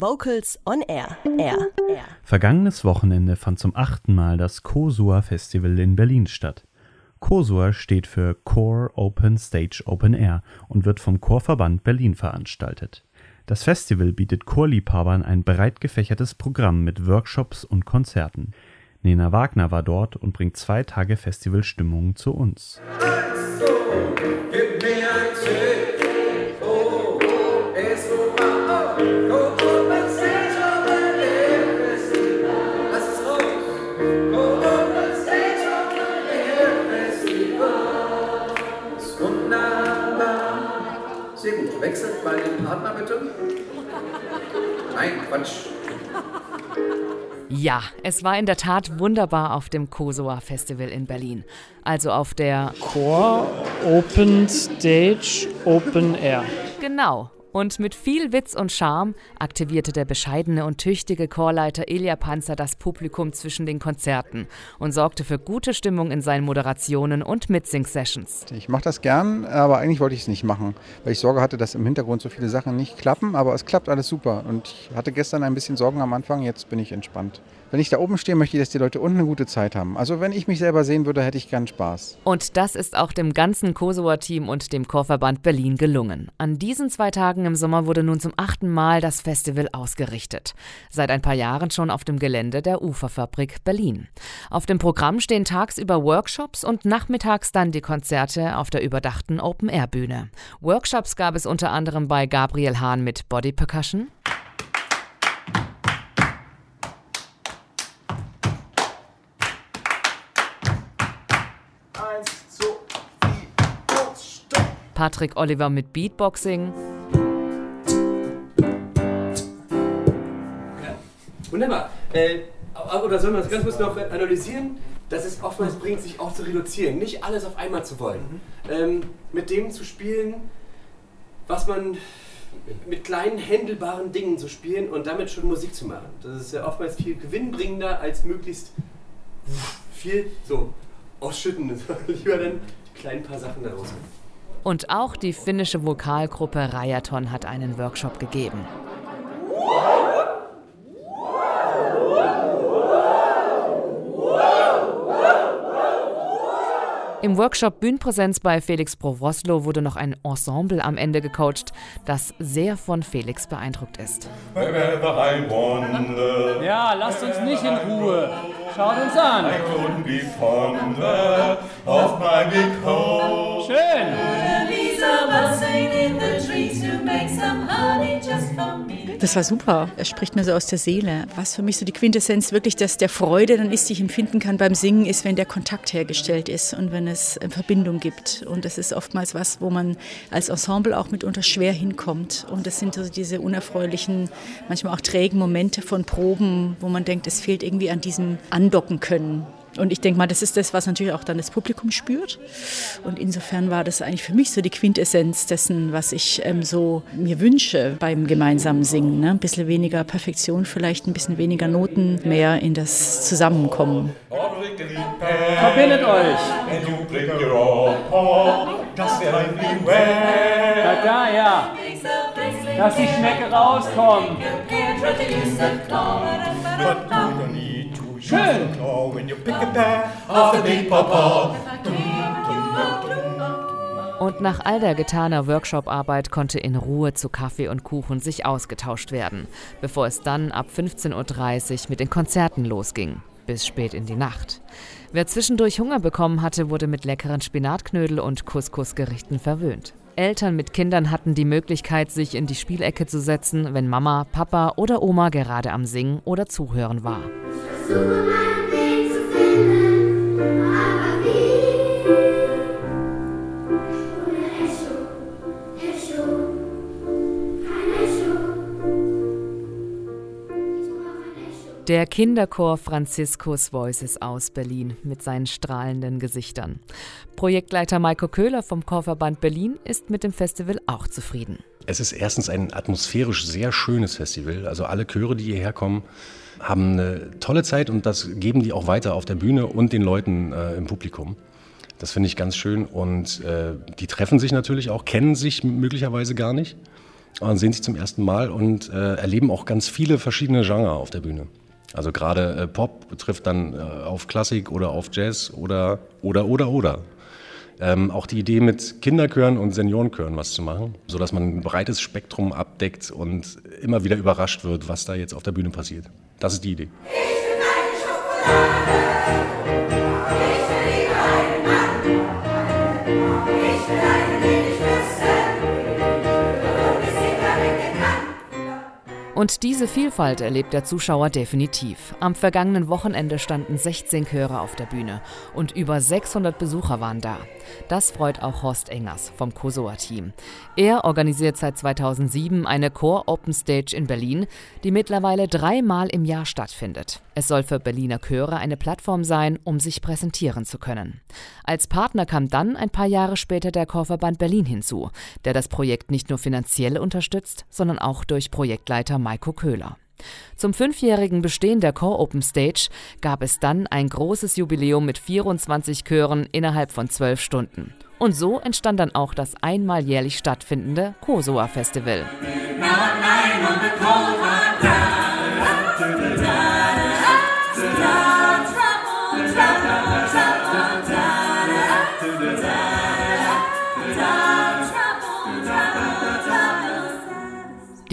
Vocals on Air. Air. Air. Vergangenes Wochenende fand zum achten Mal das Kosua Festival in Berlin statt. Kosua steht für Core Open Stage Open Air und wird vom Chorverband Berlin veranstaltet. Das Festival bietet Chorliebhabern ein breit gefächertes Programm mit Workshops und Konzerten. Nena Wagner war dort und bringt zwei Tage Festivalstimmung zu uns. Sehr Wechselt mal den Partner bitte. Nein, Quatsch. Ja, es war in der Tat wunderbar auf dem Kosoa Festival in Berlin. Also auf der Core Open Stage Open Air. Genau. Und mit viel Witz und Charme aktivierte der bescheidene und tüchtige Chorleiter Ilja Panzer das Publikum zwischen den Konzerten und sorgte für gute Stimmung in seinen Moderationen und Mitsing-Sessions. Ich mache das gern, aber eigentlich wollte ich es nicht machen, weil ich Sorge hatte, dass im Hintergrund so viele Sachen nicht klappen, aber es klappt alles super. Und ich hatte gestern ein bisschen Sorgen am Anfang, jetzt bin ich entspannt. Wenn ich da oben stehe, möchte ich, dass die Leute unten eine gute Zeit haben. Also wenn ich mich selber sehen würde, hätte ich gern Spaß. Und das ist auch dem ganzen Kosovo-Team und dem Chorverband Berlin gelungen. An diesen zwei Tagen im Sommer wurde nun zum achten Mal das Festival ausgerichtet. Seit ein paar Jahren schon auf dem Gelände der Uferfabrik Berlin. Auf dem Programm stehen tagsüber Workshops und nachmittags dann die Konzerte auf der überdachten Open-Air-Bühne. Workshops gab es unter anderem bei Gabriel Hahn mit Body Percussion. Patrick Oliver mit Beatboxing. Wunderbar. Äh, oder sollen wir das ganz kurz noch analysieren? Dass es oftmals bringt, sich auch zu reduzieren, nicht alles auf einmal zu wollen. Ähm, mit dem zu spielen, was man mit kleinen händelbaren Dingen zu spielen und damit schon Musik zu machen. Das ist ja oftmals viel gewinnbringender als möglichst viel so ausschütten. Lieber dann die kleinen paar Sachen daraus. Und auch die finnische Vokalgruppe Rajaton hat einen Workshop gegeben. Im Workshop Bühnenpräsenz bei Felix Provoslo wurde noch ein Ensemble am Ende gecoacht, das sehr von Felix beeindruckt ist. Ja, lasst uns nicht in Ruhe. Schaut uns an. Schön. Das war super. Er spricht mir so aus der Seele. Was für mich so die Quintessenz wirklich, dass der Freude dann ist, die ich empfinden kann beim Singen, ist, wenn der Kontakt hergestellt ist und wenn es eine Verbindung gibt. Und das ist oftmals was, wo man als Ensemble auch mitunter schwer hinkommt. Und das sind so diese unerfreulichen, manchmal auch trägen Momente von Proben, wo man denkt, es fehlt irgendwie an diesem Andocken können. Und ich denke mal, das ist das, was natürlich auch dann das Publikum spürt. Und insofern war das eigentlich für mich so die Quintessenz dessen, was ich ähm, so mir wünsche beim gemeinsamen Singen. Ne? Ein bisschen weniger Perfektion, vielleicht ein bisschen weniger Noten, mehr in das Zusammenkommen. Verbindet euch. Da, da, ja. Dass die Schnecke rauskommt. Schön. Und nach all der getaner Workshop-Arbeit konnte in Ruhe zu Kaffee und Kuchen sich ausgetauscht werden, bevor es dann ab 15.30 Uhr mit den Konzerten losging, bis spät in die Nacht. Wer zwischendurch Hunger bekommen hatte, wurde mit leckeren Spinatknödel und Couscous-Gerichten verwöhnt. Eltern mit Kindern hatten die Möglichkeit, sich in die Spielecke zu setzen, wenn Mama, Papa oder Oma gerade am Singen oder Zuhören war. Der Kinderchor Franziskus Voices aus Berlin mit seinen strahlenden Gesichtern. Projektleiter Maiko Köhler vom Chorverband Berlin ist mit dem Festival auch zufrieden. Es ist erstens ein atmosphärisch sehr schönes Festival. Also alle Chöre, die hierher kommen, haben eine tolle Zeit und das geben die auch weiter auf der Bühne und den Leuten äh, im Publikum. Das finde ich ganz schön und äh, die treffen sich natürlich auch, kennen sich möglicherweise gar nicht. und sehen sich zum ersten Mal und äh, erleben auch ganz viele verschiedene Genres auf der Bühne. Also gerade äh, Pop trifft dann äh, auf Klassik oder auf Jazz oder oder oder oder. Ähm, auch die Idee mit Kinderchören und Seniorenchören was zu machen, sodass man ein breites Spektrum abdeckt und immer wieder überrascht wird, was da jetzt auf der Bühne passiert. Das ist die Idee. Ich bin eine Schokolade. Und diese Vielfalt erlebt der Zuschauer definitiv. Am vergangenen Wochenende standen 16 Chöre auf der Bühne und über 600 Besucher waren da. Das freut auch Horst Engers vom Kosoa-Team. Er organisiert seit 2007 eine Chor Open Stage in Berlin, die mittlerweile dreimal im Jahr stattfindet. Es soll für Berliner Chöre eine Plattform sein, um sich präsentieren zu können. Als Partner kam dann ein paar Jahre später der Chorverband Berlin hinzu, der das Projekt nicht nur finanziell unterstützt, sondern auch durch Projektleiter Maiko Köhler. Zum fünfjährigen Bestehen der Chor Open Stage gab es dann ein großes Jubiläum mit 24 Chören innerhalb von zwölf Stunden. Und so entstand dann auch das einmal jährlich stattfindende Kosoa Festival.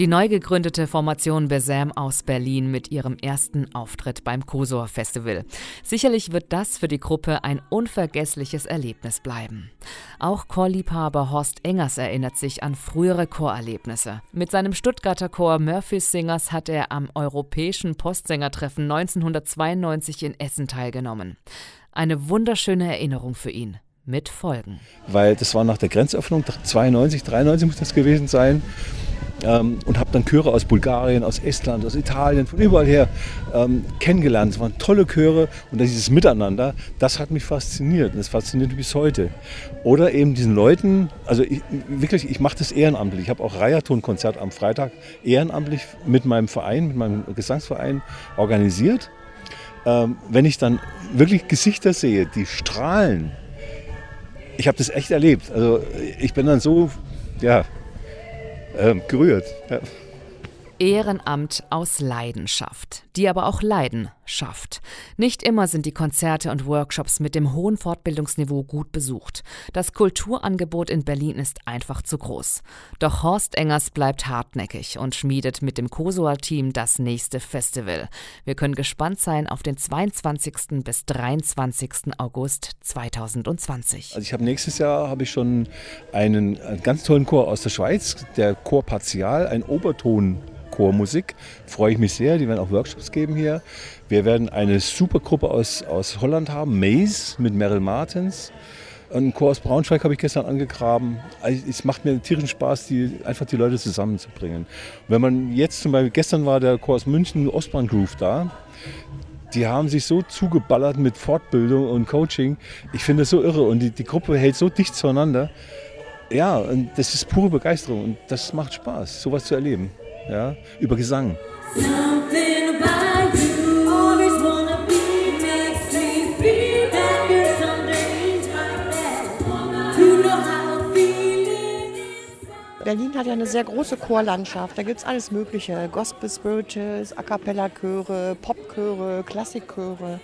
Die neu gegründete Formation Besam aus Berlin mit ihrem ersten Auftritt beim Kosor Festival. Sicherlich wird das für die Gruppe ein unvergessliches Erlebnis bleiben. Auch Chorliebhaber Horst Engers erinnert sich an frühere Chorerlebnisse. Mit seinem Stuttgarter Chor Murphys Singers hat er am Europäischen Postsängertreffen 1992 in Essen teilgenommen. Eine wunderschöne Erinnerung für ihn mit Folgen. Weil das war nach der Grenzöffnung, 92, 93 muss das gewesen sein ähm, und habe dann Chöre aus Bulgarien, aus Estland, aus Italien, von überall her ähm, kennengelernt. Es waren tolle Chöre und dieses Miteinander, das hat mich fasziniert und das fasziniert mich bis heute. Oder eben diesen Leuten, also ich, wirklich, ich mache das ehrenamtlich. Ich habe auch Reiherton-Konzert am Freitag ehrenamtlich mit meinem Verein, mit meinem Gesangsverein organisiert. Ähm, wenn ich dann wirklich Gesichter sehe, die strahlen, ich habe das echt erlebt. Also ich bin dann so, ja, äh, gerührt. Ja. Ehrenamt aus Leidenschaft, die aber auch Leiden schafft. Nicht immer sind die Konzerte und Workshops mit dem hohen Fortbildungsniveau gut besucht. Das Kulturangebot in Berlin ist einfach zu groß. Doch Horst Engers bleibt hartnäckig und schmiedet mit dem Kosoa-Team das nächste Festival. Wir können gespannt sein auf den 22. bis 23. August 2020. Also ich habe nächstes Jahr habe ich schon einen, einen ganz tollen Chor aus der Schweiz, der Chor Partial, ein Oberton Chormusik. Freue ich mich sehr. Die werden auch Workshops geben hier. Wir werden eine super Gruppe aus, aus Holland haben, Maze mit Meryl Martins. Ein Chor aus Braunschweig habe ich gestern angegraben. Also es macht mir tierischen Spaß, die, einfach die Leute zusammenzubringen. wenn man jetzt zum Beispiel, gestern war der Chor aus München, Ostbahn Groove da. Die haben sich so zugeballert mit Fortbildung und Coaching. Ich finde das so irre. Und die, die Gruppe hält so dicht zueinander. Ja, und das ist pure Begeisterung. Und das macht Spaß, sowas zu erleben ja, über Gesang. Berlin hat ja eine sehr große Chorlandschaft. Da gibt es alles Mögliche. Gospel Spirituals, A Cappella-Chöre, Popchöre, Klassikchöre.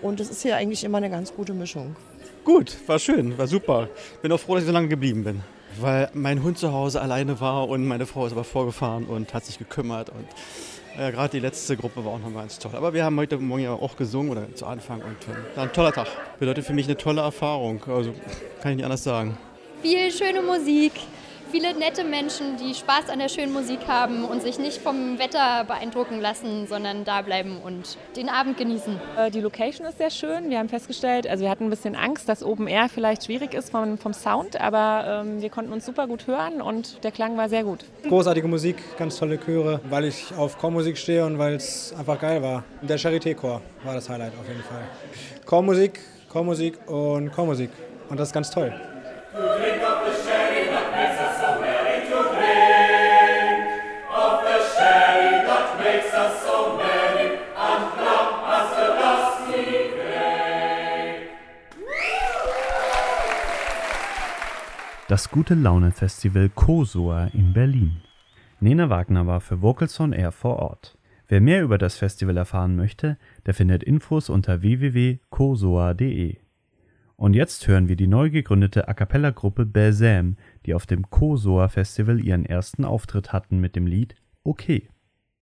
Und es ist hier eigentlich immer eine ganz gute Mischung. Gut, war schön, war super. Bin auch froh, dass ich so lange geblieben bin weil mein Hund zu Hause alleine war und meine Frau ist aber vorgefahren und hat sich gekümmert und äh, gerade die letzte Gruppe war auch noch ganz toll. Aber wir haben heute Morgen ja auch gesungen oder zu Anfang und äh, war ein toller Tag. Bedeutet für mich eine tolle Erfahrung. Also kann ich nicht anders sagen. Viel schöne Musik, viele nette Menschen, die Spaß an der schönen Musik haben und sich nicht vom Wetter beeindrucken lassen, sondern da bleiben und den Abend genießen. Äh, die Location ist sehr schön. Wir haben festgestellt, also wir hatten ein bisschen Angst, dass Open Air vielleicht schwierig ist vom, vom Sound, aber ähm, wir konnten uns super gut hören und der Klang war sehr gut. Großartige Musik, ganz tolle Chöre, weil ich auf Chormusik stehe und weil es einfach geil war. Der Charité-Chor war das Highlight auf jeden Fall. Chormusik, Chormusik und Chormusik und das ist ganz toll. Das Gute Laune Festival Kosor in Berlin. Nena Wagner war für Vocals on Air vor Ort. Wer mehr über das Festival erfahren möchte, der findet Infos unter www.kosoa.de. Und jetzt hören wir die neu gegründete A-cappella-Gruppe Belzam, die auf dem Kosoa Festival ihren ersten Auftritt hatten mit dem Lied Okay.